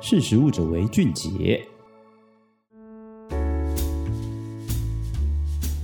识时务者为俊杰。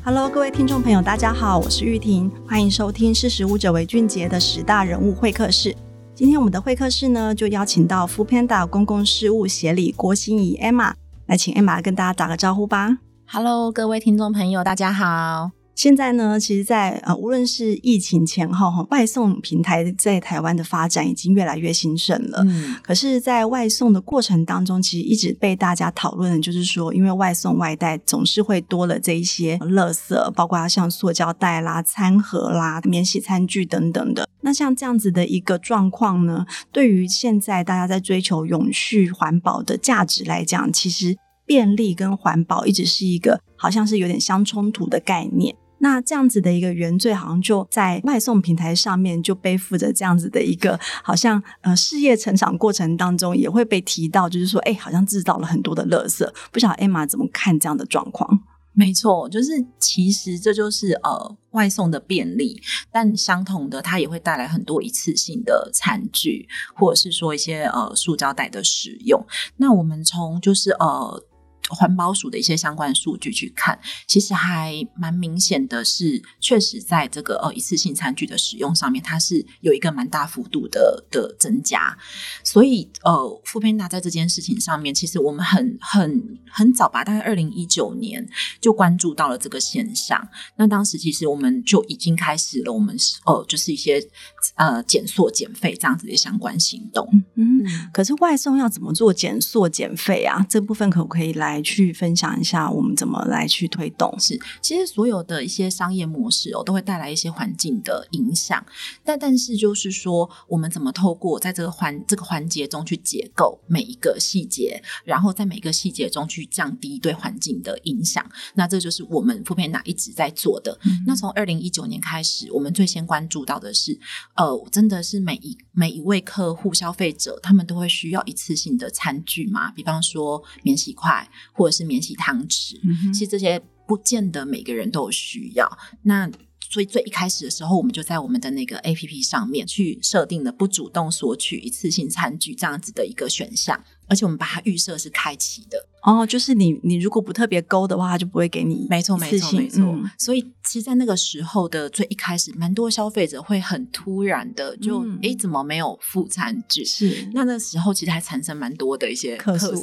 Hello，各位听众朋友，大家好，我是玉婷，欢迎收听《识时务者为俊杰》的十大人物会客室。今天我们的会客室呢，就邀请到 Foodpanda 公共事务协理郭心怡 Emma 来，请 Emma 跟大家打个招呼吧。Hello，各位听众朋友，大家好。现在呢，其实在，在呃，无论是疫情前后，哈，外送平台在台湾的发展已经越来越兴盛了。嗯，可是，在外送的过程当中，其实一直被大家讨论的就是说，因为外送外带总是会多了这一些垃圾，包括像塑胶袋啦、餐盒啦、免洗餐具等等的。那像这样子的一个状况呢，对于现在大家在追求永续环保的价值来讲，其实便利跟环保一直是一个好像是有点相冲突的概念。那这样子的一个原罪，好像就在外送平台上面就背负着这样子的一个，好像呃事业成长过程当中也会被提到，就是说，哎，好像制造了很多的垃圾。不晓得 Emma 怎么看这样的状况？没错，就是其实这就是呃外送的便利，但相同的，它也会带来很多一次性的餐具，或者是说一些呃塑胶袋的使用。那我们从就是呃。环保署的一些相关数据去看，其实还蛮明显的是，确实在这个呃一次性餐具的使用上面，它是有一个蛮大幅度的的增加。所以呃，Foodpanda 在这件事情上面，其实我们很很很早吧，大概二零一九年就关注到了这个现象。那当时其实我们就已经开始了我们呃就是一些呃减塑减费这样子的相关行动。嗯，可是外送要怎么做减塑减费啊？这部分可不可以来？去分享一下我们怎么来去推动。是，其实所有的一些商业模式哦，都会带来一些环境的影响。但但是就是说，我们怎么透过在这个环这个环节中去解构每一个细节，然后在每个细节中去降低对环境的影响。那这就是我们 Foodpanda 一直在做的。嗯、那从二零一九年开始，我们最先关注到的是，呃，真的是每一每一位客户消费者，他们都会需要一次性的餐具吗？比方说免洗筷。或者是免洗汤匙，嗯，其实这些不见得每个人都有需要。那所以最一开始的时候，我们就在我们的那个 APP 上面去设定了不主动索取一次性餐具这样子的一个选项，而且我们把它预设是开启的。哦，就是你，你如果不特别勾的话，他就不会给你。没错，没错，没错。嗯、所以，其实，在那个时候的最一开始，蛮多消费者会很突然的就，哎、怎么没有副餐具？是。那那时候，其实还产生蛮多的一些客诉，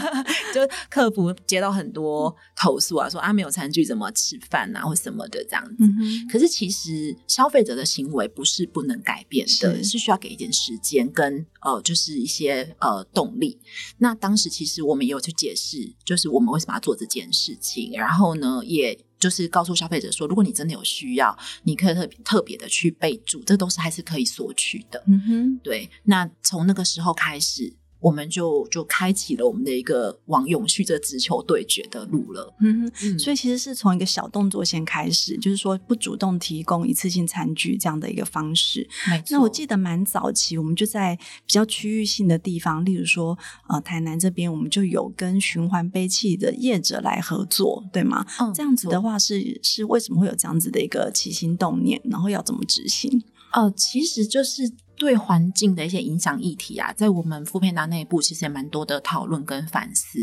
就客服接到很多投诉啊，说啊，没有餐具怎么吃饭啊，或什么的这样子。可是，其实消费者的行为不是不能改变的，是，是需要给一点时间跟呃，就是一些呃动力。那当时，其实我们也有去解。也是，就是我们为什么要做这件事情，然后呢，也就是告诉消费者说，如果你真的有需要，你可以特别特别的去备注，这都是还是可以索取的。嗯哼，对。那从那个时候开始。我们就就开启了我们的一个往永续这直球对决的路了。嗯哼，所以其实是从一个小动作先开始，就是说不主动提供一次性餐具这样的一个方式。那我记得蛮早期，我们就在比较区域性的地方，例如说呃台南这边，我们就有跟循环杯器的业者来合作，对吗？嗯，这样子的话是是为什么会有这样子的一个起心动念，然后要怎么执行？呃，其实就是。对环境的一些影响议题啊，在我们 Foodpanda 内部其实也蛮多的讨论跟反思。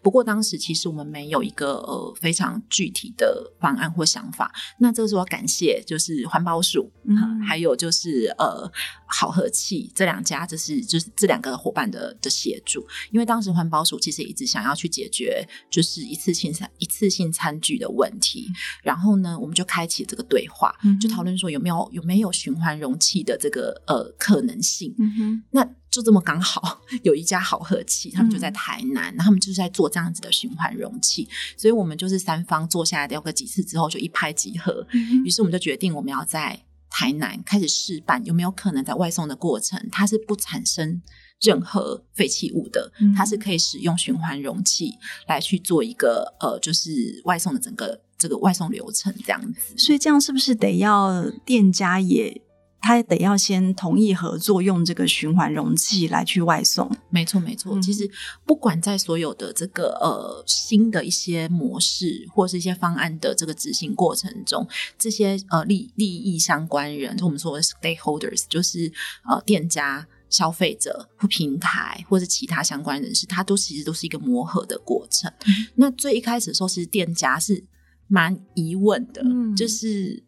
不过当时其实我们没有一个呃非常具体的方案或想法。那这个时候感谢，就是环保署，嗯，还有就是呃好和气这两家，就是就是这两个伙伴的的协助。因为当时环保署其实一直想要去解决就是一次性餐一次性餐具的问题，然后呢，我们就开启这个对话，就讨论说有没有有没有循环容器的这个呃。可能性，那就这么刚好有一家好和气，他们就在台南，嗯、然后他们就是在做这样子的循环容器，所以我们就是三方坐下来聊个几次之后，就一拍即合，于是我们就决定我们要在台南开始试办，有没有可能在外送的过程，它是不产生任何废弃物的，嗯、它是可以使用循环容器来去做一个呃，就是外送的整个这个外送流程这样子。所以这样是不是得要店家也？他得要先同意合作，用这个循环容器来去外送。没错，没错。其实不管在所有的这个呃新的一些模式或是一些方案的这个执行过程中，这些呃利利益相关人，就我们说的 stakeholders，就是呃店家。消费者或平台或者其他相关人士，他都其实都是一个磨合的过程。嗯、那最一开始的时候，其实店家是蛮疑问的，嗯、就是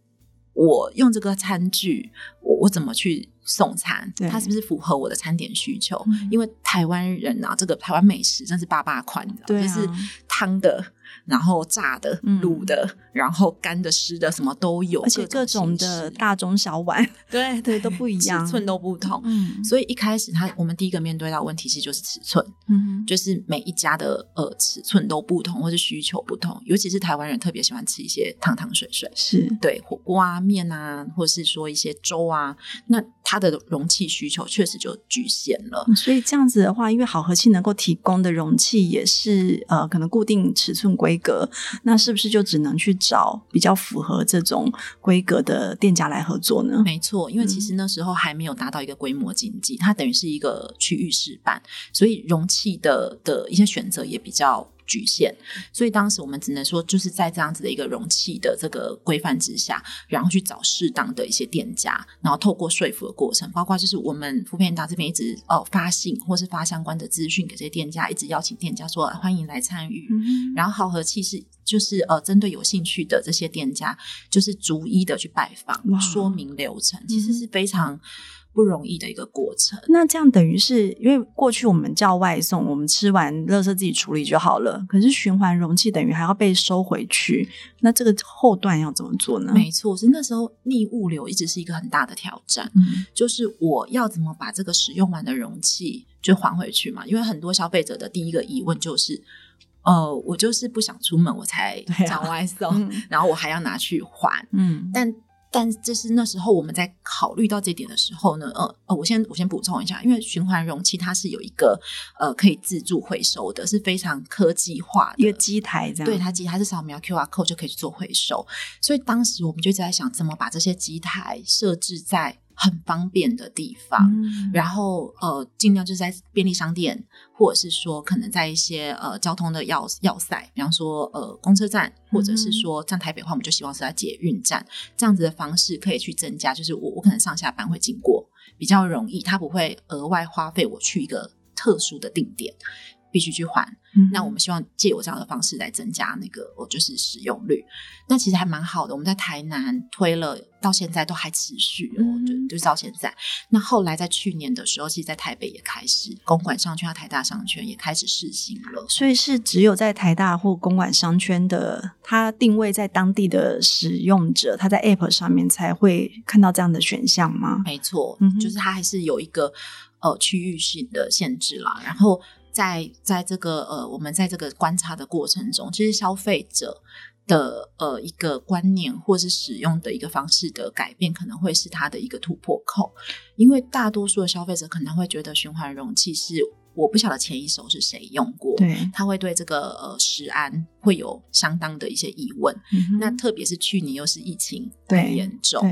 我用这个餐具，我我怎么去送餐？它是不是符合我的餐点需求？嗯、因为台湾人啊，这个台湾美食真是八八款的，对啊、就是汤的。然后炸的、卤的，嗯、然后干的、湿的，什么都有，而且各种的大中小碗，对对都不一样，尺寸都不同。嗯，所以一开始他我们第一个面对到问题其实就是尺寸，嗯，就是每一家的呃尺寸都不同，或是需求不同，尤其是台湾人特别喜欢吃一些汤汤水水，是。对火锅啊、面啊，或是说一些粥啊，那它的容器需求确实就局限了。所以这样子的话，因为好和气能够提供的容器也是呃可能固定尺寸规。规格，那是不是就只能去找比较符合这种规格的店家来合作呢？没错，因为其实那时候还没有达到一个规模经济，它等于是一个区域示范，所以容器的的一些选择也比较局限，所以当时我们只能说，就是在这样子的一个容器的这个规范之下，然后去找适当的一些店家，然后透过说服的过程，包括就是我们 foodpanda 这边一直哦发信或是发相关的资讯给这些店家，一直邀请店家说欢迎来参与，嗯、然后好和气是就是呃针对有兴趣的这些店家，就是逐一的去拜访，说明流程，其实是非常。不容易的一个过程。那这样等于是因为过去我们叫外送，我们吃完垃圾自己处理就好了。可是循环容器等于还要被收回去，那这个后段要怎么做呢？没错，是那时候逆物流一直是一个很大的挑战。嗯，就是我要怎么把这个使用完的容器就还回去嘛？因为很多消费者的第一个疑问就是，呃，我就是不想出门，我才找外送，啊嗯、然后我还要拿去还。嗯，但。但这是那时候我们在考虑到这点的时候呢，呃呃，我先我先补充一下，因为循环容器它是有一个呃可以自助回收的，是非常科技化的一个机台这样，对，它机台是扫描 QR code 就可以去做回收，所以当时我们就在想怎么把这些机台设置在。很方便的地方，嗯、然后呃，尽量就是在便利商店，或者是说可能在一些呃交通的要要塞，比方说呃公车站，或者是说像台北的话，我们就希望是在捷运站这样子的方式，可以去增加，就是我我可能上下班会经过，比较容易，它不会额外花费我去一个特殊的定点。必须去还，嗯、那我们希望借我这样的方式来增加那个，我就是使用率。那其实还蛮好的，我们在台南推了，到现在都还持续，就是到现在。那后来在去年的时候，其实，在台北也开始公馆商圈和台大商圈也开始试行了。所以是只有在台大或公馆商圈的，它定位在当地的使用者，他在 App 上面才会看到这样的选项吗？没错，嗯、就是它还是有一个呃区域性的限制啦，然后。在在这个呃，我们在这个观察的过程中，其实消费者的呃一个观念或是使用的一个方式的改变，可能会是它的一个突破口。因为大多数的消费者可能会觉得循环容器是我不晓得前一手是谁用过，对，他会对这个呃食安会有相当的一些疑问。嗯、哼那特别是去年又是疫情很严重，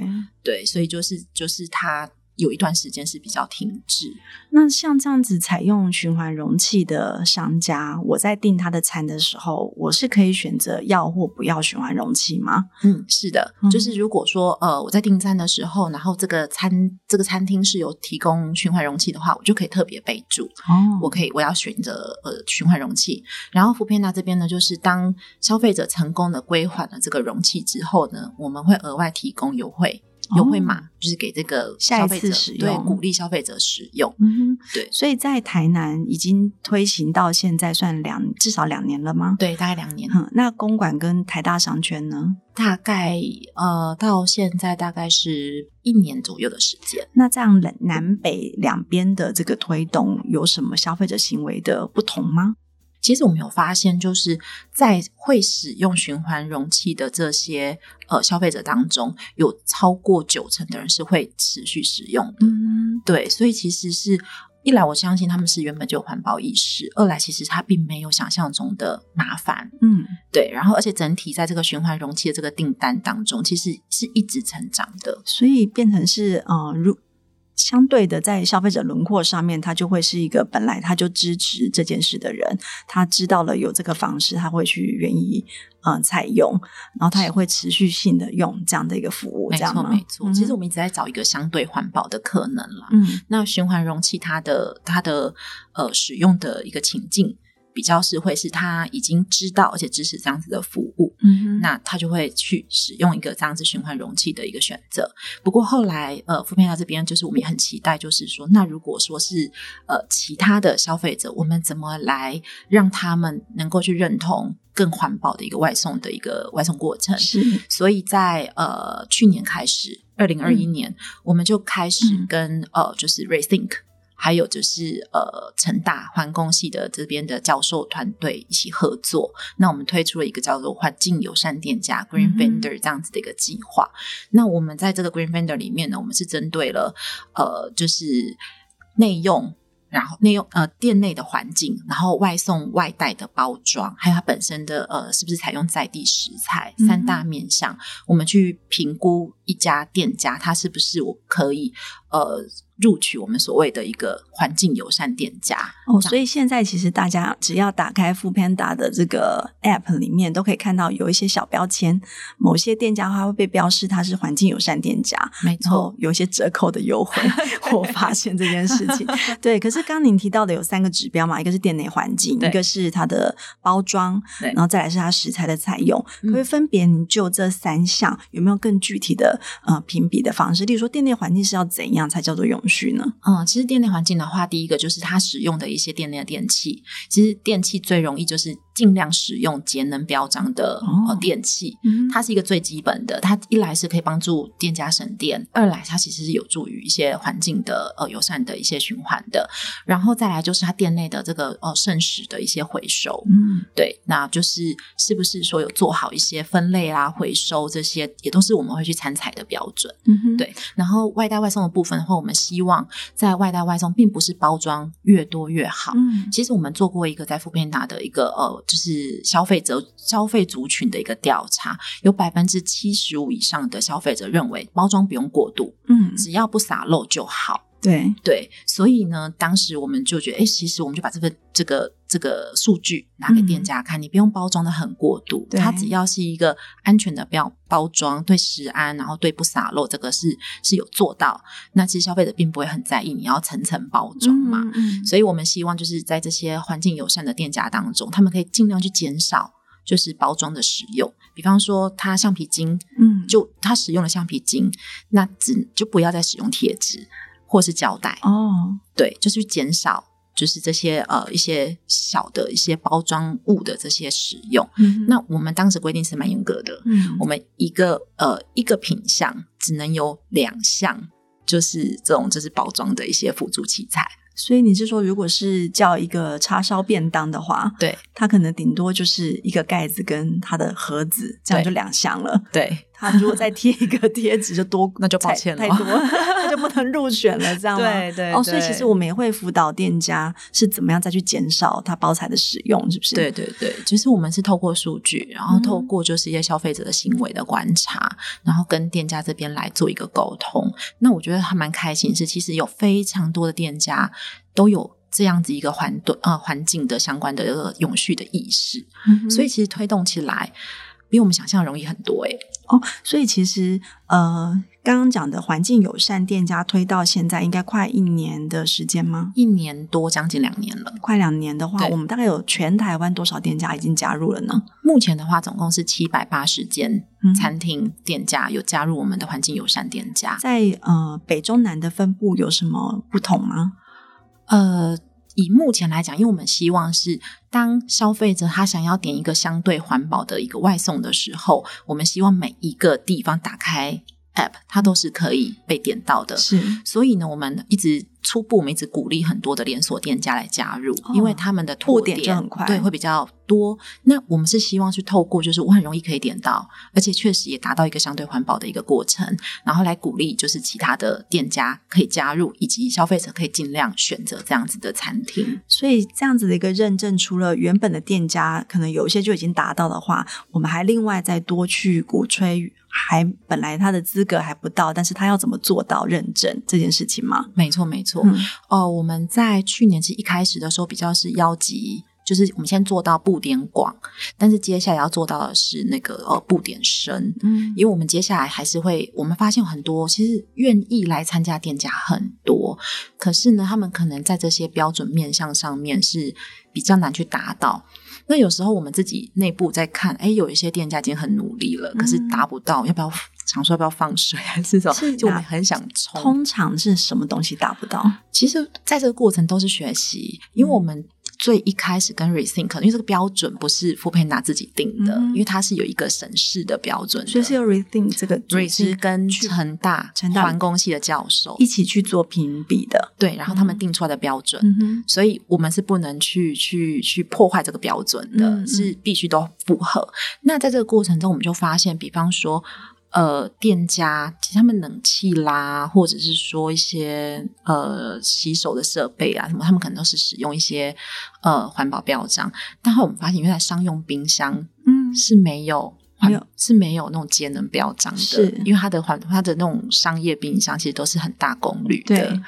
对，所以就是就是他。有一段时间是比较停滞。那像这样子采用循环容器的商家，我在订他的餐的时候，我是可以选择要或不要循环容器吗？嗯，是的，嗯、就是如果说呃我在订餐的时候，然后这个餐这个餐厅是有提供循环容器的话，我就可以特别备注哦，我可以我要选择呃循环容器。然后 foodpanda 这边呢，就是当消费者成功的归还了这个容器之后呢，我们会额外提供优惠。优惠码就是给这个消费者下一次使用，对，鼓励消费者使用。嗯哼，对，所以在台南已经推行到现在算两至少两年了吗？对，大概两年。嗯，那公馆跟台大商圈呢？大概呃到现在大概是一年左右的时间。那这样南北两边的这个推动有什么消费者行为的不同吗？其实我们有发现，就是在会使用循环容器的这些呃消费者当中，有超过九成的人是会持续使用的。嗯，对，所以其实是一来我相信他们是原本就有环保意识，二来其实它并没有想象中的麻烦。嗯，对，然后而且整体在这个循环容器的这个订单当中，其实是一直成长的，所以变成是呃如。相对的，在消费者轮廓上面，他就会是一个本来他就支持这件事的人，他知道了有这个方式，他会去愿意嗯、呃、采用，然后他也会持续性的用这样的一个服务，这样吗？没错，没错。其实我们一直在找一个相对环保的可能啦。嗯，那循环容器它的它的呃使用的一个情境。比较是会是他已经知道而且支持这样子的服务，嗯，那他就会去使用一个这样子循环容器的一个选择。不过后来呃，富 Panda 这边就是我们也很期待，就是说，那如果说是呃其他的消费者，我们怎么来让他们能够去认同更环保的一个外送的一个外送过程？是，所以在呃去年开始，二零二一年，嗯，我们就开始跟，嗯，呃就是 Rethink。还有就是呃，成大环工系的这边的教授团队一起合作，那我们推出了一个叫做环境友善店家 Green Vendor 这样子的一个计划。嗯、那我们在这个 Green Vendor 里面呢，我们是针对了呃，就是内用。然后内用呃店内的环境，然后外送外带的包装，还有它本身的呃是不是采用在地食材，嗯、三大面向，我们去评估一家店家它是不是我可以呃录取我们所谓的一个环境友善店家哦。所以现在其实大家只要打开 foodpanda 的这个 app 里面，都可以看到有一些小标签，某些店家它会被标示它是环境友善店家，没错，有一些折扣的优惠。我发现这件事情，对，可是。刚刚您提到的有三个指标嘛，一个是店内环境，一个是它的包装，然后再来是它食材的采用。可以分别您就这三项有没有更具体的呃评比的方式？例如说，店内环境是要怎样才叫做永续呢？嗯，其实店内环境的话，第一个就是它使用的一些店内的电器，其实电器最容易就是。尽量使用节能标章的呃电器，它是一个最基本的。它一来是可以帮助店家省电，二来它其实是有助于一些环境的呃友善的一些循环的。然后再来就是它店内的这个呃剩食的一些回收，嗯，对，那就是是不是说有做好一些分类啊、回收这些，也都是我们会去参采的标准。嗯，对。然后外带外送的部分的话，我们希望在外带外送，并不是包装越多越好。嗯，其实我们做过一个在 foodpanda 的一个呃。就是消费者消费族群的一个调查，有百分之七十五以上的消费者认为包装不用过度，嗯，只要不洒漏就好。对对，所以呢，当时我们就觉得，哎，其实我们就把这个这个这个数据拿给店家看，嗯、你不用包装的很过度，它只要是一个安全的标包装，对食安，然后对不洒漏，这个是是有做到。那其实消费者并不会很在意你要层层包装嘛，嗯嗯、所以我们希望就是在这些环境友善的店家当中，他们可以尽量去减少就是包装的使用，比方说他橡皮筋，嗯，就他使用了橡皮筋，那只就不要再使用贴纸。或是胶带哦，对，就是减少，就是这些呃一些小的一些包装物的这些使用。嗯，那我们当时规定是蛮严格的，嗯，我们一个呃一个品项只能有两项，就是这种就是包装的一些辅助器材。所以你是说，如果是叫一个叉烧便当的话，对，它可能顶多就是一个盖子跟它的盒子，这样就两项了。对。他如果再贴一个 贴纸，就多那就抱歉了，太多 他就不能入选了，这样吗？对对哦，所以其实我们也会辅导店家是怎么样再去减少它包材的使用，是不是？对对对，其实我们是透过数据，然后透过就是一些消费者的行为的观察，嗯、然后跟店家这边来做一个沟通。那我觉得还蛮开心，是其实有非常多的店家都有这样子一个环对呃环境的相关的永续的意识，嗯、所以其实推动起来比我们想象容易很多诶。哦，所以其实呃，刚刚讲的环境友善店家推到现在应该快一年的时间吗？一年多，将近两年了。快两年的话，我们大概有全台湾多少店家已经加入了呢？目前的话，总共是七百八十间餐厅店家有加入我们的环境友善店家。在呃北中南的分布有什么不同吗？呃。以目前来讲，因为我们希望是当消费者他想要点一个相对环保的一个外送的时候，我们希望每一个地方打开 App，它都是可以被点到的。是，所以呢，我们一直初步，我们一直鼓励很多的连锁店家来加入，哦、因为他们的拓点就很快，对，会比较多。那我们是希望去透过，就是我很容易可以点到，而且确实也达到一个相对环保的一个过程，然后来鼓励就是其他的店家可以加入，以及消费者可以尽量选择这样子的餐厅。所以这样子的一个认证，除了原本的店家可能有一些就已经达到的话，我们还另外再多去鼓吹。还本来他的资格还不到，但是他要怎么做到认证这件事情吗？没错，没错。哦、嗯呃，我们在去年其实一开始的时候比较是邀集，就是我们先做到布点广，但是接下来要做到的是那个呃布点深。嗯，因为我们接下来还是会，我们发现很多其实愿意来参加店家很多，可是呢，他们可能在这些标准面向上面是比较难去达到。那有时候我们自己内部在看，哎，有一些店家已经很努力了，嗯、可是达不到，要不要想说要不要放水 还是什么？是就我们很想冲。通常是什么东西达不到？其实在这个过程都是学习，因为我们。最一开始跟 Rethink，因为这个标准不是 foodpanda 自己定的，嗯、因为它是有一个审视的标准的，所以是有 Rethink 这个组织跟成大成大环工系的教授一起去做评比的，对，然后他们定出来的标准，嗯、所以我们是不能去去去破坏这个标准的，嗯、是必须都符合。那在这个过程中，我们就发现，比方说。呃，店家其实他们冷气啦，或者是说一些呃洗手的设备啊什么，他们可能都是使用一些呃环保标章。但后我们发现，原来商用冰箱嗯是没有没有是没有那种节能标章的，是因为它的环它的那种商业冰箱其实都是很大功率的，对，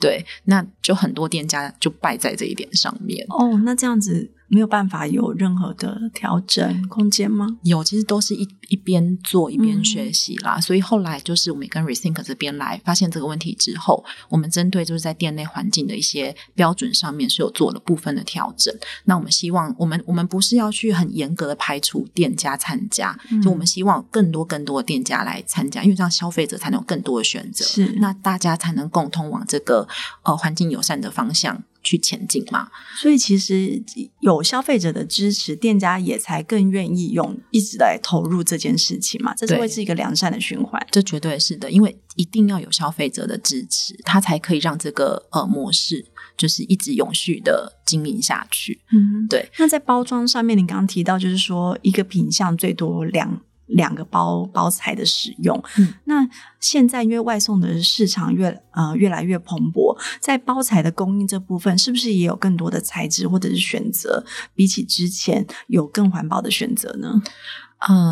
对，那就很多店家就败在这一点上面。哦，那这样子。没有办法有任何的调整空间吗？有，其实都是一一边做一边学习啦。嗯、所以后来就是我们跟 Rethink 这边来发现这个问题之后，我们针对就是在店内环境的一些标准上面是有做了部分的调整。那我们希望，我们我们不是要去很严格的排除店家参加，嗯、就我们希望更多更多的店家来参加，因为这样消费者才能有更多的选择，是那大家才能共同往这个呃环境友善的方向。去前进嘛，所以其实有消费者的支持，店家也才更愿意用一直来投入这件事情嘛，这是会是一个良善的循环。这绝对是的，因为一定要有消费者的支持，它才可以让这个呃模式就是一直永续的经营下去。嗯，对。那在包装上面，你刚刚提到就是说一个品相最多两。两个包包材的使用，嗯，那现在因为外送的市场越呃越来越蓬勃，在包材的供应这部分，是不是也有更多的材质或者是选择，比起之前有更环保的选择呢？嗯，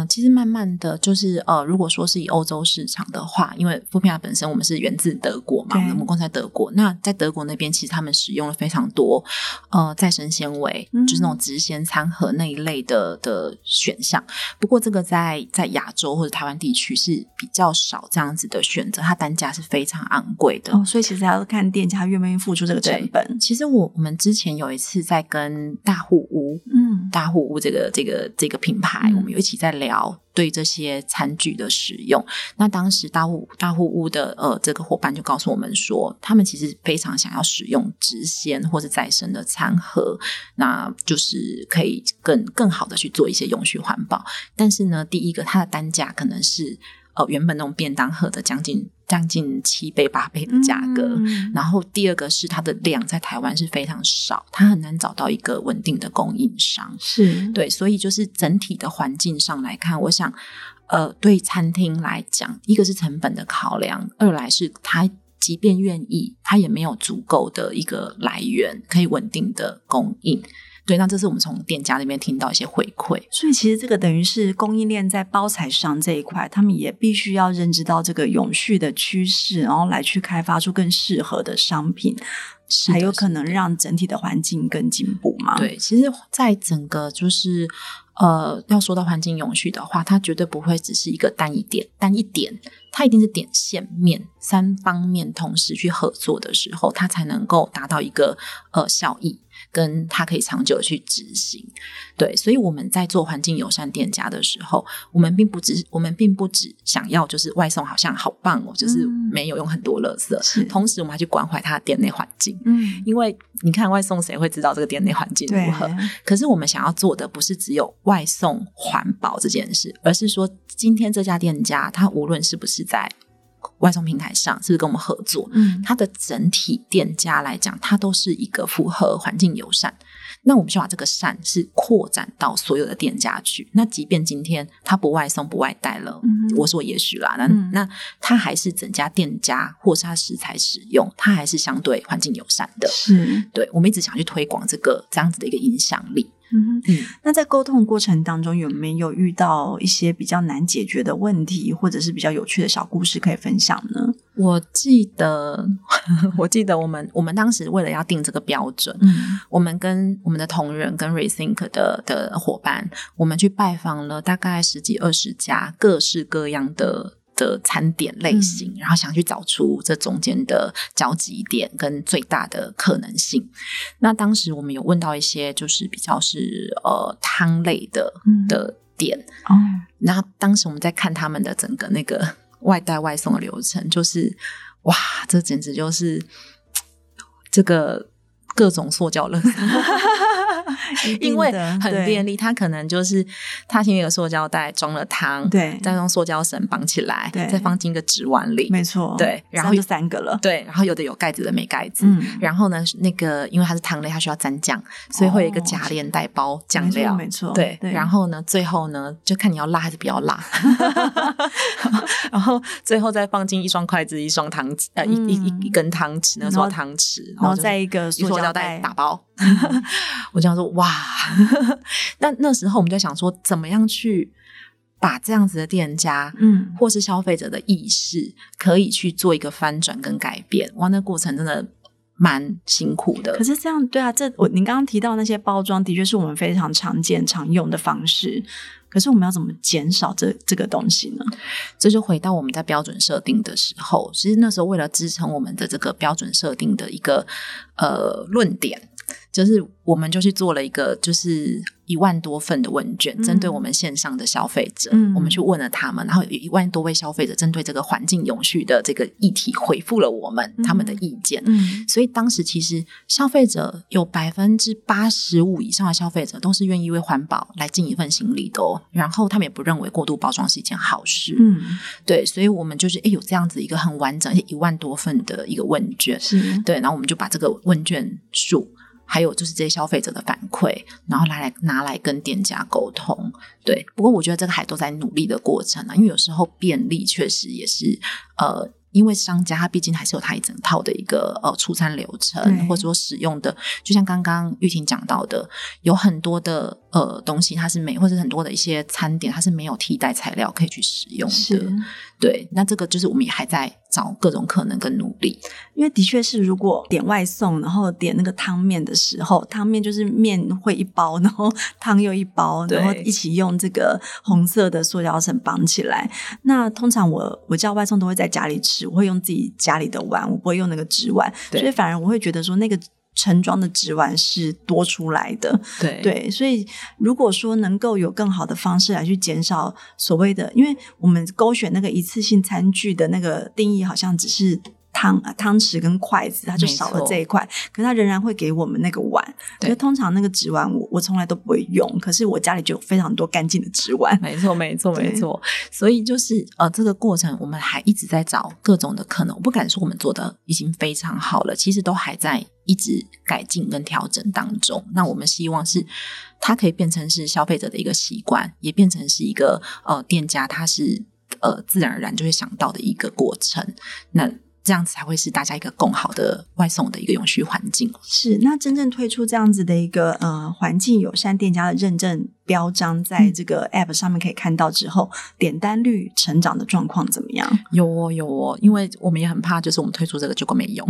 其实慢慢的就是呃，如果说是以欧洲市场的话，因为 foodpanda 本身我们是源自德国嘛，我们公司在德国。那在德国那边，其实他们使用了非常多呃再生纤维，嗯、就是那种直纤餐盒那一类的的选项。不过这个在在亚洲或者台湾地区是比较少这样子的选择，它单价是非常昂贵的。哦，所以其实还要看店家愿不愿意付出这个成本。其实我我们之前有一次在跟大户屋，嗯，大户屋这个这个这个品牌，嗯、我们有一起。在聊对这些餐具的使用，那当时大户大户屋的呃这个伙伴就告诉我们说，他们其实非常想要使用直纤或是再生的餐盒，那就是可以更更好的去做一些永续环保。但是呢，第一个它的单价可能是呃原本那种便当盒的将近。将近七倍八倍的价格，嗯、然后第二个是它的量在台湾是非常少，它很难找到一个稳定的供应商，是对，所以就是整体的环境上来看，我想，呃，对餐厅来讲，一个是成本的考量，二来是它即便愿意，它也没有足够的一个来源可以稳定的供应。对，那这是我们从店家那边听到一些回馈，所以其实这个等于是供应链在包材上这一块，他们也必须要认知到这个永续的趋势，然后来去开发出更适合的商品，才有可能让整体的环境更进步嘛。对，其实，在整个就是呃，要说到环境永续的话，它绝对不会只是一个单一点，单一点，它一定是点线面三方面同时去合作的时候，它才能够达到一个呃效益。跟它可以长久去执行，对，所以我们在做环境友善店家的时候，我们并不只，我们并不只想要就是外送好像好棒哦，就是没有用很多垃圾，是。同时我们还去关怀他的店内环境，嗯，因为你看外送谁会知道这个店内环境如何？对。可是我们想要做的不是只有外送环保这件事，而是说今天这家店家，他无论是不是在外送平台上，是不是跟我们合作？嗯，它的整体店家来讲，它都是一个符合环境友善。那我们就把这个善是扩展到所有的店家去。那即便今天它不外送不外带了，嗯、我说也许啦，那、嗯、那它还是整家店家或是它食材使用，它还是相对环境友善的。是，对，我们一直想去推广这个这样子的一个影响力。嗯，那在沟通过程当中，有没有遇到一些比较难解决的问题，或者是比较有趣的小故事可以分享呢？我记得，我记得我们我们当时为了要定这个标准，嗯，我们跟我们的同仁跟 Rethink 的的伙伴，我们去拜访了大概十几二十家各式各样的。的餐点类型，嗯，然后想去找出这中间的交集点跟最大的可能性。那当时我们有问到一些，就是比较是呃汤类的的点哦。那当时我们在看他们的整个那个外带外送的流程，就是哇，这简直就是这个各种塑胶垃圾。因为很便利，它可能就是它先有个塑胶袋装了汤，对，再用塑胶绳绑起来，对，再放进一个纸碗里，没错，对，然后就三个了，对，然后有的有盖子的没盖子，嗯，然后呢，那个因为它是汤类，它需要沾酱，所以会有一个夹链袋包酱料，没错，对，然后呢，最后呢，就看你要辣还是不要辣，然后最后再放进一双筷子、一双汤匙，呃，一一一根汤匙，那双汤匙，然后再一个塑胶袋打包，我这样说哇。那那时候我们就想说，怎么样去把这样子的店家，嗯，或是消费者的意识，可以去做一个翻转跟改变。哇，那过程真的蛮辛苦的。可是这样，对啊，这我您刚刚提到那些包装，的确是我们非常常见、常用的方式。可是我们要怎么减少这这个东西呢？这就回到我们在标准设定的时候，其实那时候为了支撑我们的这个标准设定的一个呃论点。就是，我们就去做了一个，就是一万多份的问卷，针对我们线上的消费者，嗯，我们去问了他们，然后有一万多位消费者针对这个环境永续的这个议题回复了我们他们的意见。嗯，所以当时其实消费者有百分之八十五以上的消费者都是愿意为环保来尽一份心力的哦。然后他们也不认为过度包装是一件好事。嗯，对，所以我们就是诶有这样子一个很完整且一万多份的一个问卷，是对，然后我们就把这个问卷数。还有就是这些消费者的反馈，然后拿来拿来跟店家沟通，对。不过我觉得这个还都在努力的过程啊，因为有时候便利确实也是呃。因为商家他毕竟还是有他一整套的一个呃出餐流程，或者说使用的，就像刚刚玉婷讲到的，有很多的呃东西它是没，或者很多的一些餐点它是没有替代材料可以去使用的。对，那这个就是我们也还在找各种可能跟努力。因为的确是，如果点外送，然后点那个汤面的时候，汤面就是面会一包，然后汤又一包，然后一起用这个红色的塑胶绳绑起来。那通常我我叫外送都会在家里吃。我会用自己家里的碗，我不会用那个纸碗，所以反而我会觉得说那个盛装的纸碗是多出来的。对 对，所以如果说能够有更好的方式来去减少所谓的，因为我们勾选那个一次性餐具的那个定义，好像只是。汤汤匙跟筷子，它就少了这一块，可是它仍然会给我们那个碗。对，通常那个纸碗我我从来都不会用，可是我家里就有非常多干净的纸碗。没错，没错，没错。所以就是呃，这个过程我们还一直在找各种的可能。我不敢说我们做的已经非常好了，其实都还在一直改进跟调整当中。那我们希望是它可以变成是消费者的一个习惯，也变成是一个呃店家他是呃自然而然就会想到的一个过程。那这样子才会是大家一个更好的外送的一个永续环境。是，那真正推出这样子的一个呃环境友善店家的认证标章，在这个 App 上面可以看到之后，嗯、点单率成长的状况怎么样？有哦，有哦，因为我们也很怕，就是我们推出这个结果没用，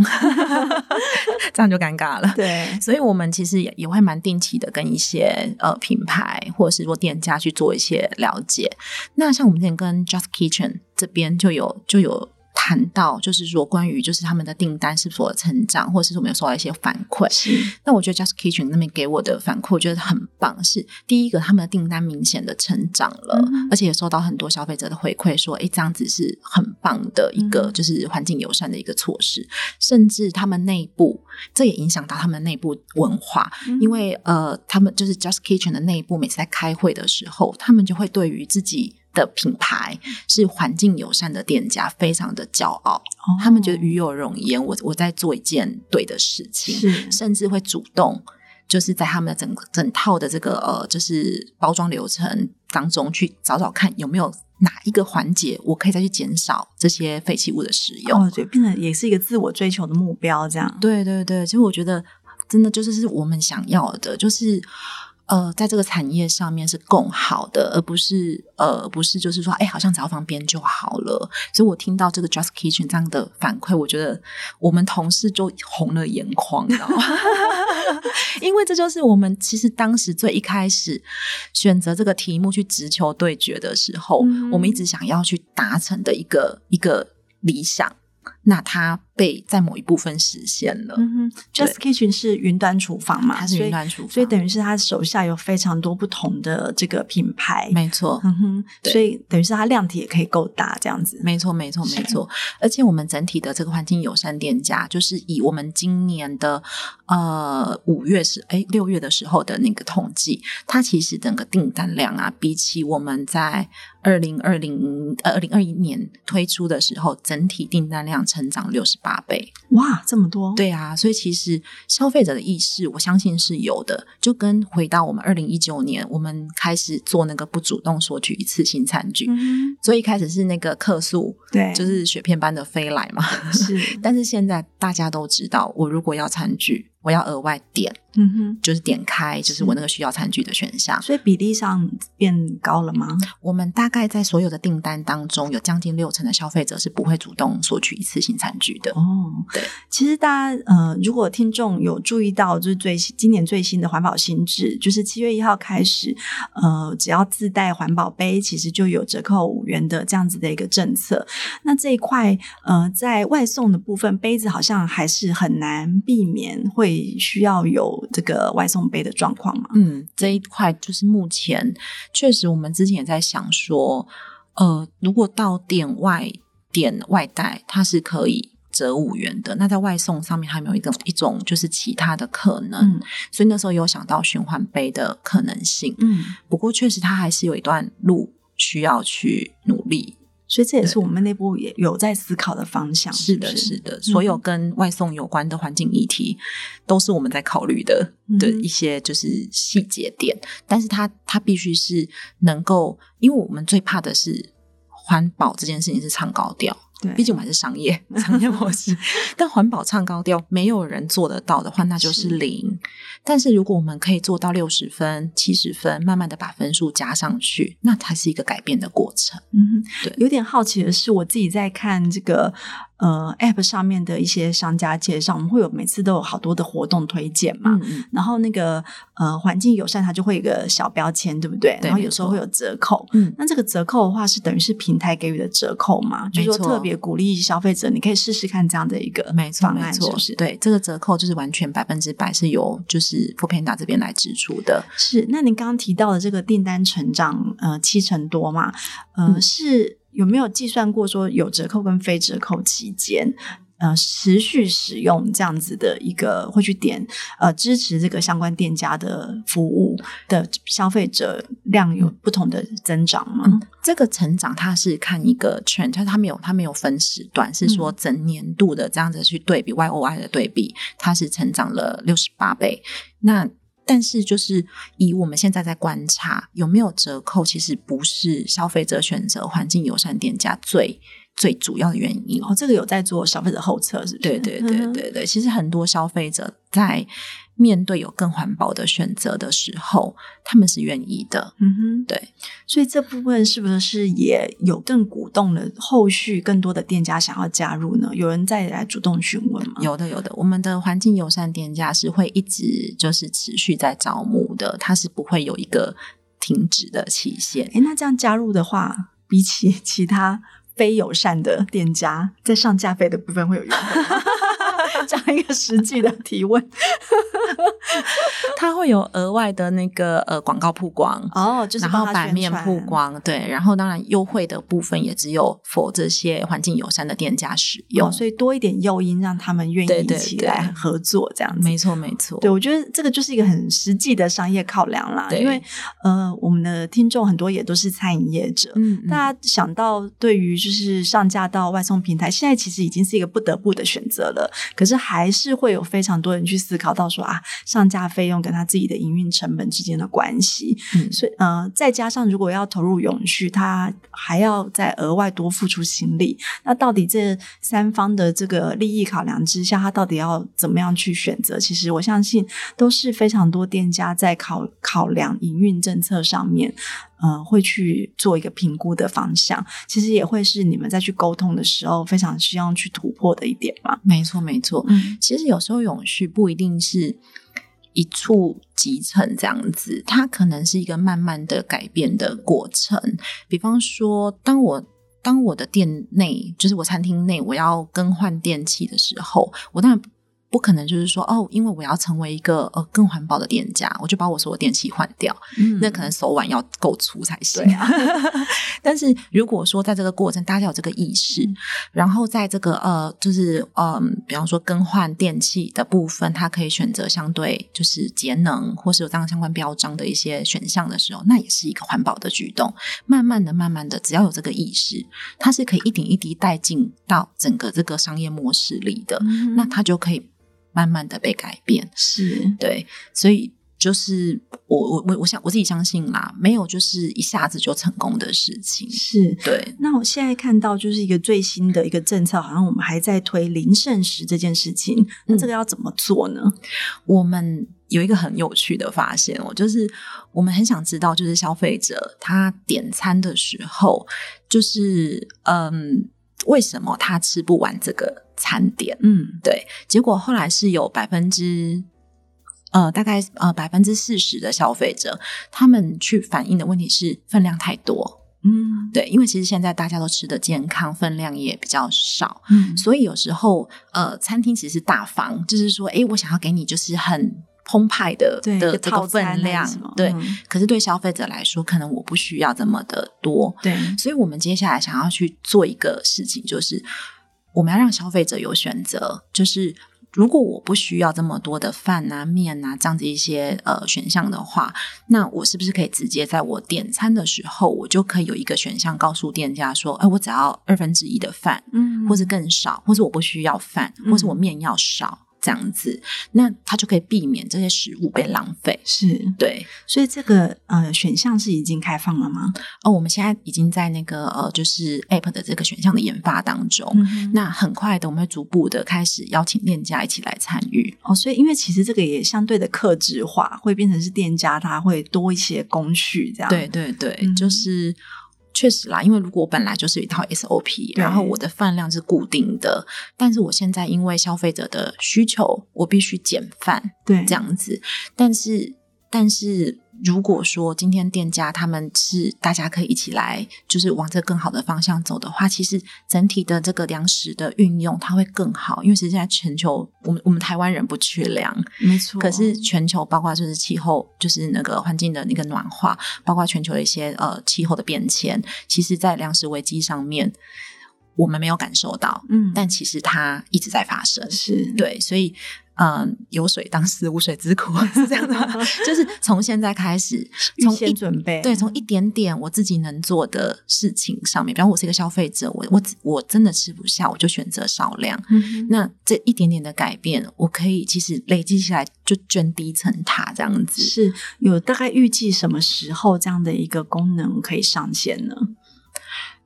这样就尴尬了。对，所以我们其实也也会蛮定期的跟一些呃品牌或者是说店家去做一些了解。那像我们之前跟 Just Kitchen 这边就有就有。谈到就是说，关于就是他们的订单是否成长，或者是说没有收到一些反馈。那我觉得 Just Kitchen 那边给我的反馈，我觉得很棒。是第一个，他们的订单明显的成长了，嗯、而且也收到很多消费者的回馈，说，哎，这样子是很棒的一个，就是环境友善的一个措施。嗯、甚至他们内部，这也影响到他们内部文化，嗯、因为呃，他们就是 Just Kitchen 的内部，每次在开会的时候，他们就会对于自己。的品牌是环境友善的店家，非常的骄傲。哦、他们觉得与有容焉，我我在做一件对的事情，是甚至会主动就是在他们的整整套的这个呃，就是包装流程当中去找找看有没有哪一个环节我可以再去减少这些废弃物的使用。哦，对，变成也是一个自我追求的目标，这样。对对对，其实我觉得真的就是是我们想要的，就是。呃，在这个产业上面是共好的，而不是呃，不是就是说，哎，好像只要方便就好了。所以我听到这个 Just Kitchen 这样的反馈，我觉得我们同事就红了眼眶，你知道吗？因为这就是我们其实当时最一开始选择这个题目去直球对决的时候，嗯、我们一直想要去达成的一个一个理想。那它被在某一部分实现了。嗯哼，Just Kitchen 是云端厨房嘛？它是云端厨房，所以等于是他手下有非常多不同的这个品牌。没错，嗯哼，所以等于是它量体也可以够大，这样子。没错，没错，没错。而且我们整体的这个环境友善店家，就是以我们今年的呃五月是哎六月的时候的那个统计，它其实整个订单量啊，比起我们在二零二零呃二零二一年推出的时候，整体订单量成长六十八倍，哇，这么多！对啊，所以其实消费者的意识，我相信是有的。就跟回到我们二零一九年，我们开始做那个不主动索取一次性餐具，嗯、所以一开始是那个客诉，对，就是雪片般的飞来嘛。是，但是现在大家都知道，我如果要餐具。我要额外点，嗯哼，就是点开，就是我那个需要餐具的选项。所以比例上变高了吗？我们大概在所有的订单当中，有将近六成的消费者是不会主动索取一次性餐具的。哦，对。其实大家呃，如果听众有注意到，就是最今年最新的环保新制，就是七月一号开始，呃，只要自带环保杯，其实就有折扣五元的这样子的一个政策。那这一块呃，在外送的部分，杯子好像还是很难避免会。需要有这个外送杯的状况吗？嗯，这一块就是目前确实，我们之前也在想说，呃，如果到店外点外带，它是可以折五元的。那在外送上面，还有没有一个一种就是其他的可能？嗯，所以那时候有想到循环杯的可能性。嗯，不过确实它还是有一段路需要去努力。所以这也是我们内部也有在思考的方向。是的，是的，所有跟外送有关的环境议题，都是我们在考虑的的一些就是细节点。但是它它必须是能够，因为我们最怕的是环保这件事情是唱高调。对，毕竟我们还是商业 商业模式，但环保唱高调，没有人做得到的话，那就是零。是。但是如果我们可以做到六十分、七十分，慢慢的把分数加上去，那才是一个改变的过程。嗯，对。有点好奇的是，我自己在看这个。呃，App 上面的一些商家介绍，我们会有每次都有好多的活动推荐嘛。然后那个呃，环境友善，它就会有一个小标签，对不对？对。然后有时候会有折扣。嗯。那这个折扣的话，是等于是平台给予的折扣嘛？就是说特别鼓励消费者，你可以试试看这样的一个方案，是不是？对，这个折扣就是完全百分之百是由就是 foodpanda 这边来支出的。是。那您刚刚提到的这个订单成长，呃，七成多嘛？呃，嗯、是。有没有计算过说有折扣跟非折扣期间，呃，持续使用这样子的一个会去点呃支持这个相关店家的服务的消费者量有不同的增长吗？嗯、这个成长它是看一个 trend，它它没有它没有分时段，是说整年度的这样子去对比 Y O Y 的对比，它是成长了六十八倍。那但是，就是以我们现在在观察有没有折扣，其实不是消费者选择环境友善店家最最主要的原因。哦，这个有在做消费者后测，是不是？对对对对对。其实很多消费者在面对有更环保的选择的时候，他们是愿意的。嗯哼，对。所以这部分是不是也有更鼓动了后续更多的店家想要加入呢？有人再来主动询问吗？有的，有的。我们的环境友善店家是会一直就是持续在招募的，它是不会有一个停止的期限。诶，那这样加入的话，比起其他非友善的店家，在上架费的部分会有优惠 吗？讲一个实际的提问，它会有额外的那个呃广告曝光。哦，就是然后版面曝光，对，然后当然优惠的部分也只有 for 这些环境友善的店家使用，哦、所以多一点诱因让他们愿意一起来合作，这样子，没错没错。对，我觉得这个就是一个很实际的商业考量啦，因为呃，我们的听众很多也都是餐饮业者，嗯，嗯，大家想到对于就是上架到外送平台，现在其实已经是一个不得不的选择了，可是还是会有非常多人去思考到说啊，上架费用跟他自己的营运成本之间的关系，嗯，所以呃，再加上如果要投入永续，他还要再额外多付出心力，那到底这三方的这个利益考量之下，他到底要怎么样去选择？其实我相信都是非常多店家在考考量营运政策上面，呃，会去做一个评估的方向。其实也会是你们在去沟通的时候非常需要去突破的一点嘛。没错，没错。嗯，其实有时候永续不一定是。一触即成这样子，它可能是一个慢慢的改变的过程。比方说，当我当我的店内，就是我餐厅内，我要更换电器的时候，我当然。不可能就是说哦，因为我要成为一个呃更环保的店家，我就把我所有电器换掉。嗯，那可能手腕要够粗才行。对啊，但是如果说在这个过程大家有这个意识，嗯、然后在这个呃就是嗯、呃，比方说更换电器的部分，它可以选择相对就是节能或是有这样相关标章的一些选项的时候，那也是一个环保的举动。慢慢的、慢慢的，只要有这个意识，它是可以一点一滴带进到整个这个商业模式里的，嗯、那它就可以。慢慢的被改变，是对，所以就是我我我我想我自己相信啦，没有就是一下子就成功的事情，是对。那我现在看到就是一个最新的一个政策，好像我们还在推零剩食这件事情，那这个要怎么做呢？嗯，我们有一个很有趣的发现，哦就是我们很想知道，就是消费者他点餐的时候，就是嗯，为什么他吃不完这个？餐点，嗯，对，结果后来是有百分之，呃，大概呃百分之四十的消费者，他们去反映的问题是分量太多，嗯，对，因为其实现在大家都吃得健康，分量也比较少，嗯，所以有时候呃，餐厅其实是大方，就是说，诶，我想要给你就是很澎湃的的这个分量，对，嗯，可是对消费者来说，可能我不需要这么的多，对，所以我们接下来想要去做一个事情，就是。我们要让消费者有选择，就是如果我不需要这么多的饭啊、面啊这样子一些呃选项的话，那我是不是可以直接在我点餐的时候，我就可以有一个选项告诉店家说，哎，我只要二分之一的饭，嗯，或是更少，或是我不需要饭，或是我面要少。嗯这样子，那它就可以避免这些食物被浪费。是对，所以这个呃选项是已经开放了吗？哦，我们现在已经在那个呃，就是 App 的这个选项的研发当中。嗯、那很快的，我们会逐步的开始邀请店家一起来参与。哦，所以因为其实这个也相对的克制化，会变成是店家他会多一些工序，这样。对对对，嗯、就是。确实啦，因为如果我本来就是一套 SOP，然后我的饭量是固定的，但是我现在因为消费者的需求，我必须减饭，对，这样子，但是，但是。如果说今天店家他们是大家可以一起来，就是往这更好的方向走的话，其实整体的这个粮食的运用它会更好，因为实际在全球，我们我们台湾人不缺粮，没错。可是全球包括就是气候，就是那个环境的那个暖化，包括全球的一些呃气候的变迁，其实在粮食危机上面我们没有感受到，嗯，但其实它一直在发生，是对，所以。嗯，有水当思无水之苦 是这样的，就是从现在开始，从先准备，对，从一点点我自己能做的事情上面，比方我是一个消费者，我我我真的吃不下，我就选择少量。嗯、那这一点点的改变，我可以其实累积起来就捐低层塔这样子。是有大概预计什么时候这样的一个功能可以上线呢？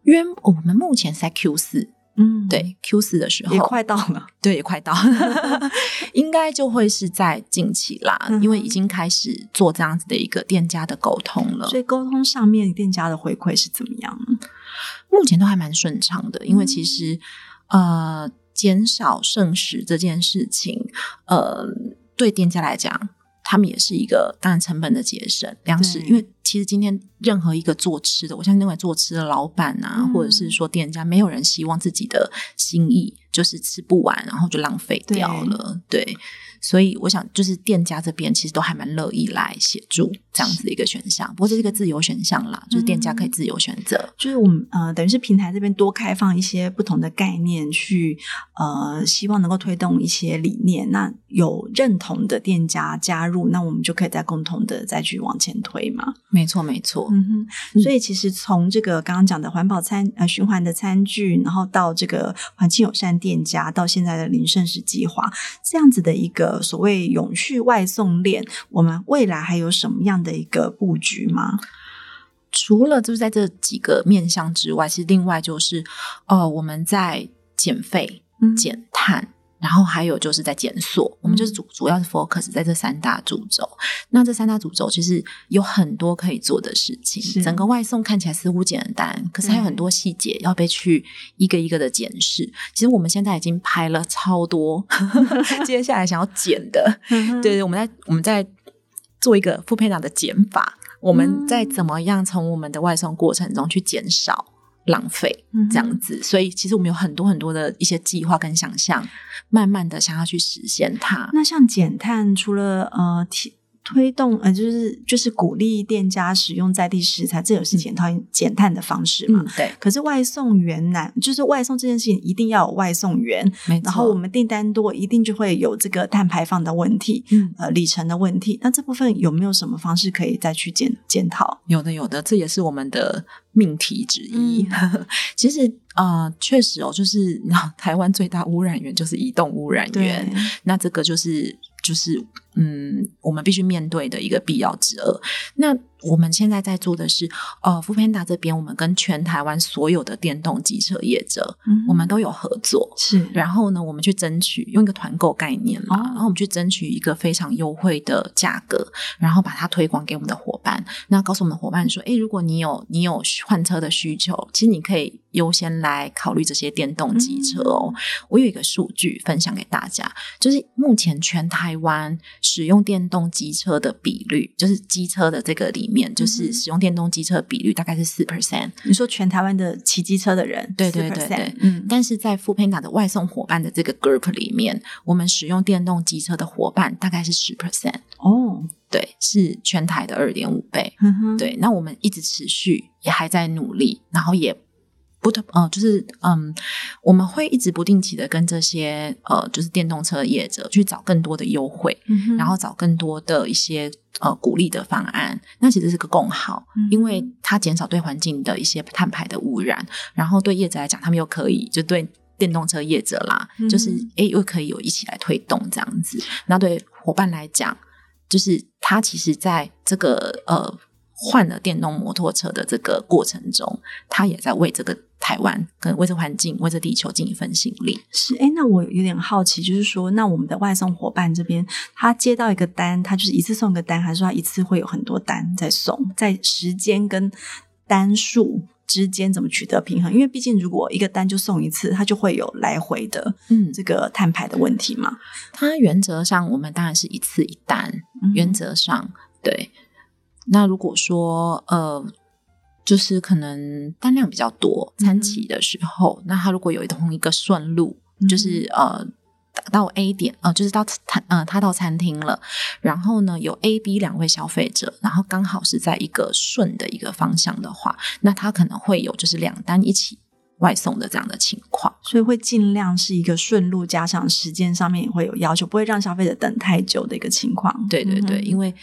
因为我们目前在 Q 四。嗯，对，Q 四的时候。也快到了，对，也快到。了，应该就会是在近期啦，嗯、因为已经开始做这样子的一个店家的沟通了。所以沟通上面店家的回馈是怎么样呢？目前都还蛮顺畅的，因为其实、嗯、呃，减少剩食这件事情，呃，对店家来讲，他们也是一个当然成本的节省，粮食，对因为。其实今天任何一个做吃的，我相信那位做吃的老板啊，嗯、或者是说店家，没有人希望自己的心意就是吃不完，然后就浪费掉了，对。对所以我想，就是店家这边其实都还蛮乐意来协助这样子的一个选项。不过这是一个自由选项啦，就是店家可以自由选择。嗯、就是我们呃，等于是平台这边多开放一些不同的概念，去呃，希望能够推动一些理念。那有认同的店家加入，那我们就可以再共同的再去往前推嘛。没错，没错。嗯哼。所以其实从这个刚刚讲的环保餐呃循环的餐具，然后到这个环境友善店家，到现在的零剩食计划，这样子的一个。呃，所谓永续外送链，我们未来还有什么样的一个布局吗？除了就是在这几个面向之外，其实另外就是，呃，我们在减肥、减碳。嗯然后还有就是在检索，我们就是主主要是 focus 在这三大主轴。那这三大主轴其实有很多可以做的事情。整个外送看起来似乎简单，可是还有很多细节要被去一个一个的检视。其实我们现在已经拍了超多，接下来想要减的，对对，我们在我们在做一个 foodpanda 的减法，我们在怎么样从我们的外送过程中去减少。浪费这样子，所以其实我们有很多很多的一些计划跟想象，慢慢的想要去实现它。那像减碳，除了呃推动呃，就是就是鼓励店家使用在地食材，这也是减碳减碳的方式嘛。嗯、对。可是外送员难，就是外送这件事情一定要有外送员，没错。然后我们订单多，一定就会有这个碳排放的问题，嗯，呃，里程的问题。那这部分有没有什么方式可以再去检检讨？有的，有的，这也是我们的命题之一。嗯、其实啊、呃，确实哦，就是 台湾最大污染源就是移动污染源，那这个就是就是。嗯，我们必须面对的一个必要之恶。那我们现在在做的是，呃，foodpanda 这边，我们跟全台湾所有的电动机车业者，嗯、我们都有合作。是，然后呢，我们去争取用一个团购概念嘛，哦、然后我们去争取一个非常优惠的价格，然后把它推广给我们的伙伴。那告诉我们的伙伴说，诶，如果你有你有换车的需求，其实你可以优先来考虑这些电动机车哦。嗯、我有一个数据分享给大家，就是目前全台湾。使用电动机车的比率，就是机车的这个里面，就是使用电动机车的比率大概是四 percent。你说全台湾的骑机车的人，对对对对，嗯。但是在 foodpanda 的外送伙伴的这个 group 里面，我们使用电动机车的伙伴大概是十 percent。哦，对，是全台的二点五倍。对。那我们一直持续，也还在努力，然后也。不，呃，就是，嗯，我们会一直不定期的跟这些，呃，就是电动车业者去找更多的优惠，嗯、然后找更多的一些，呃，鼓励的方案。那其实是个共好，嗯、因为它减少对环境的一些碳排的污染，然后对业者来讲，他们又可以就对电动车业者啦，嗯、就是诶，又可以有一起来推动这样子。那对伙伴来讲，就是他其实在这个，呃。换了电动摩托车的这个过程中，他也在为这个台湾、跟为这环境、为这地球尽一份心力。是，哎，那我有点好奇，就是说，那我们的外送伙伴这边，他接到一个单，他就是一次送一个单，还是说他一次会有很多单在送？在时间跟单数之间怎么取得平衡？因为毕竟如果一个单就送一次，它就会有来回的，嗯，这个碳排的问题嘛。它原则上我们当然是一次一单，嗯、原则上对。那如果说呃，就是可能单量比较多，餐期的时候，嗯、那他如果有同一个顺路，嗯、就是呃到 A 点，呃就是到餐呃他到餐厅了，然后呢有 A、B 两位消费者，然后刚好是在一个顺的一个方向的话，那他可能会有就是两单一起外送的这样的情况，所以会尽量是一个顺路，加上时间上面也会有要求，不会让消费者等太久的一个情况。对对对，嗯、因为。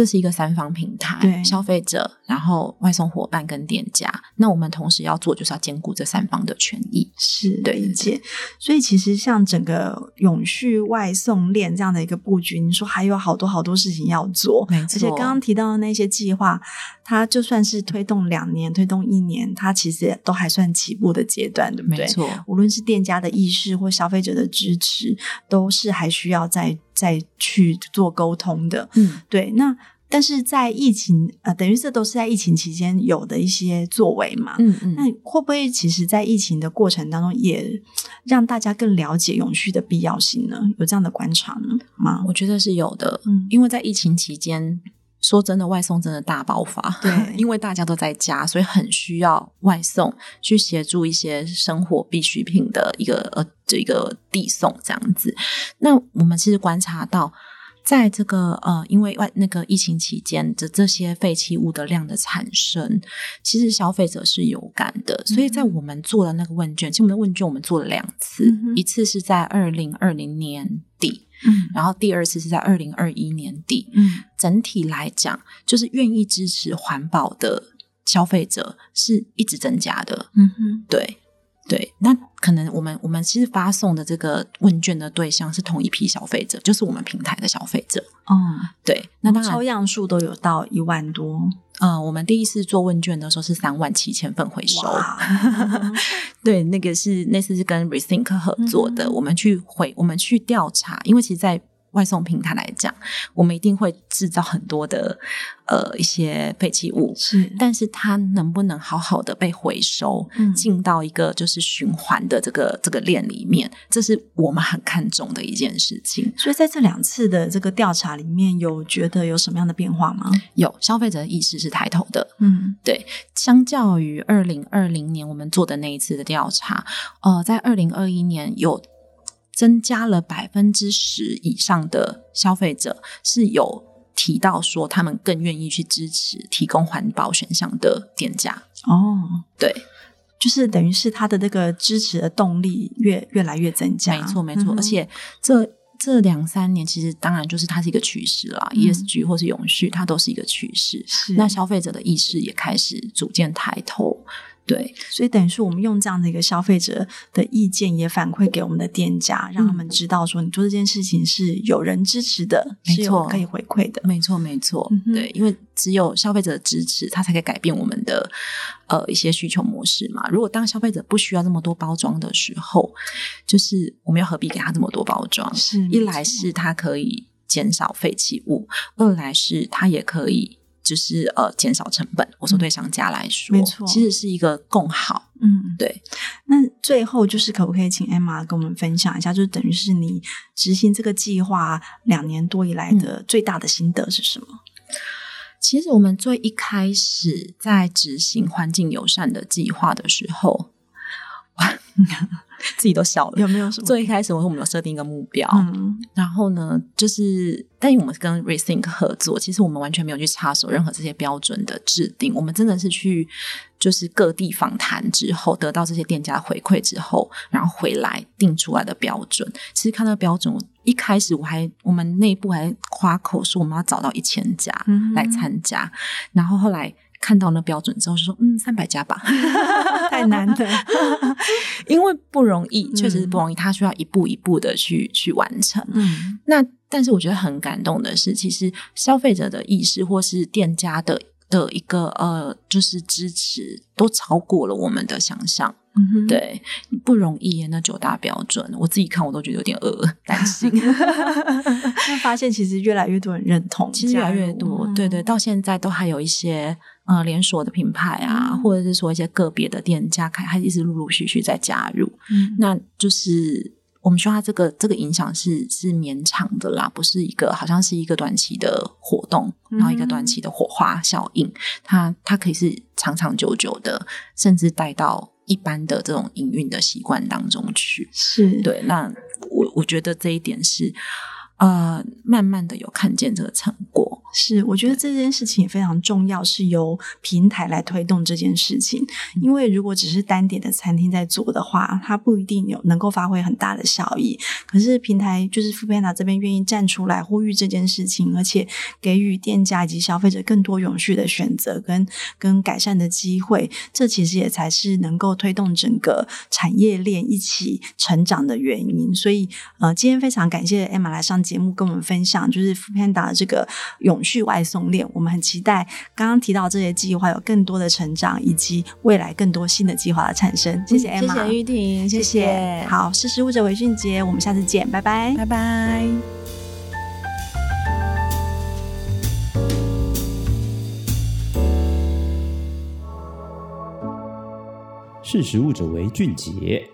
这是一个三方平台，对消费者，然后外送伙伴跟店家。那我们同时要做，就是要兼顾这三方的权益。是对，理解。所以其实像整个永续外送链这样的一个布局，你说还有好多好多事情要做。没错。而且刚刚提到的那些计划，它就算是推动两年、推动一年，它其实都还算起步的阶段，对不对？没错。无论是店家的意识或消费者的支持，都是还需要再。再去做沟通的，嗯，对。那但是在疫情，呃，等于这都是在疫情期间有的一些作为嘛，嗯嗯。那会不会其实，在疫情的过程当中，也让大家更了解永续的必要性呢？有这样的观察吗？我觉得是有的，嗯，因为在疫情期间。说真的，外送真的大爆发，对，因为大家都在家，所以很需要外送去协助一些生活必需品的一个呃这个递送这样子。那我们其实观察到。在这个呃，因为外那个疫情期间的这些废弃物的量的产生，其实消费者是有感的。所以在我们做的那个问卷，其实我们的问卷我们做了两次，嗯、一次是在二零二零年底，嗯，然后第二次是在二零二一年底。嗯，整体来讲，就是愿意支持环保的消费者是一直增加的。嗯哼，对。对，那可能我们我们其实发送的这个问卷的对象是同一批消费者，就是我们平台的消费者。哦、嗯，对，那当然抽样数都有到一万多。嗯，我们第一次做问卷的时候是三万七千份回收。哇对，那个是那次是跟 Rethink 合作的，嗯、我们去回我们去调查，因为其实，在外送平台来讲，我们一定会制造很多的呃一些废弃物，是，但是它能不能好好的被回收，嗯，进到一个就是循环的这个这个链里面，这是我们很看重的一件事情。所以在这两次的这个调查里面，有觉得有什么样的变化吗？有，消费者的意识是抬头的，嗯，对，相较于二零二零年我们做的那一次的调查，呃，在二零二一年有。增加了百分之十以上的消费者是有提到说，他们更愿意去支持提供环保选项的店家。哦，对，就是等于是他的那个支持的动力越越来越增加。没错，没错。嗯、而且这这两三年，其实当然就是它是一个趋势啦、嗯、，ESG 或是永续，它都是一个趋势。是那消费者的意识也开始逐渐抬头。对，所以等于是我们用这样的一个消费者的意见，也反馈给我们的店家，让他们知道说，你做这件事情是有人支持的，没错，是有可以回馈的。没错，没错。嗯、对，因为只有消费者的支持，他才可以改变我们的呃一些需求模式嘛。如果当消费者不需要这么多包装的时候，就是我们要何必给他这么多包装？是，一来是他可以减少废弃物，二来是他也可以。就是呃，减少成本。我说对商家来说，没错，其实是一个共好。嗯，对。那最后就是可不可以请 Emma 跟我们分享一下，就是等于是你执行这个计划两年多以来的最大的心得是什么？嗯，其实我们最一开始在执行环境友善的计划的时候，哇。自己都笑了，有没有什么？最一开始我说我们有设定一个目标，嗯，然后呢，就是，但我们跟 Rethink 合作，其实我们完全没有去插手任何这些标准的制定，我们真的是去就是各地访谈之后，得到这些店家回馈之后，然后回来定出来的标准。其实看到标准，我一开始我还我们内部还夸口说我们要找到一千家来参加，嗯、然后后来。看到那标准之后，就说嗯，三百家吧，太难了，因为不容易，确实是不容易，他需要一步一步的去去完成。嗯，那但是我觉得很感动的是，其实消费者的意识或是店家的的一个呃，就是支持，都超过了我们的想象。对，不容易耶，那九大标准，我自己看我都觉得有点呃担心。但发现其实越来越多人认同，其实越来越多，嗯、对对，到现在都还有一些呃连锁的品牌啊，嗯、或者是说一些个别的店家开，还一直陆陆续续在加入。嗯，那就是我们说它这个这个影响是是绵长的啦，不是一个好像是一个短期的活动，然后一个短期的火花效应，嗯、它它可以是长长久久的，甚至带到。一般的这种营运的习惯当中去，是对。那我我觉得这一点是。呃，慢慢的有看见这个成果，是我觉得这件事情也非常重要，是由平台来推动这件事情。因为如果只是单点的餐厅在做的话，它不一定有能够发挥很大的效益。可是平台就是 foodpanda 这边愿意站出来呼吁这件事情，而且给予店家以及消费者更多永续的选择跟跟改善的机会，这其实也才是能够推动整个产业链一起成长的原因。所以，呃，今天非常感谢 Emma 来上节目跟我们分享，就是 foodpanda 的这个永续外送链，我们很期待刚刚提到这些计划有更多的成长，以及未来更多新的计划的产生。谢谢 Emma，谢谢玉婷，谢谢。谢谢好，识食物者为俊杰，我们下次见，拜拜，拜拜。识时务者为俊杰。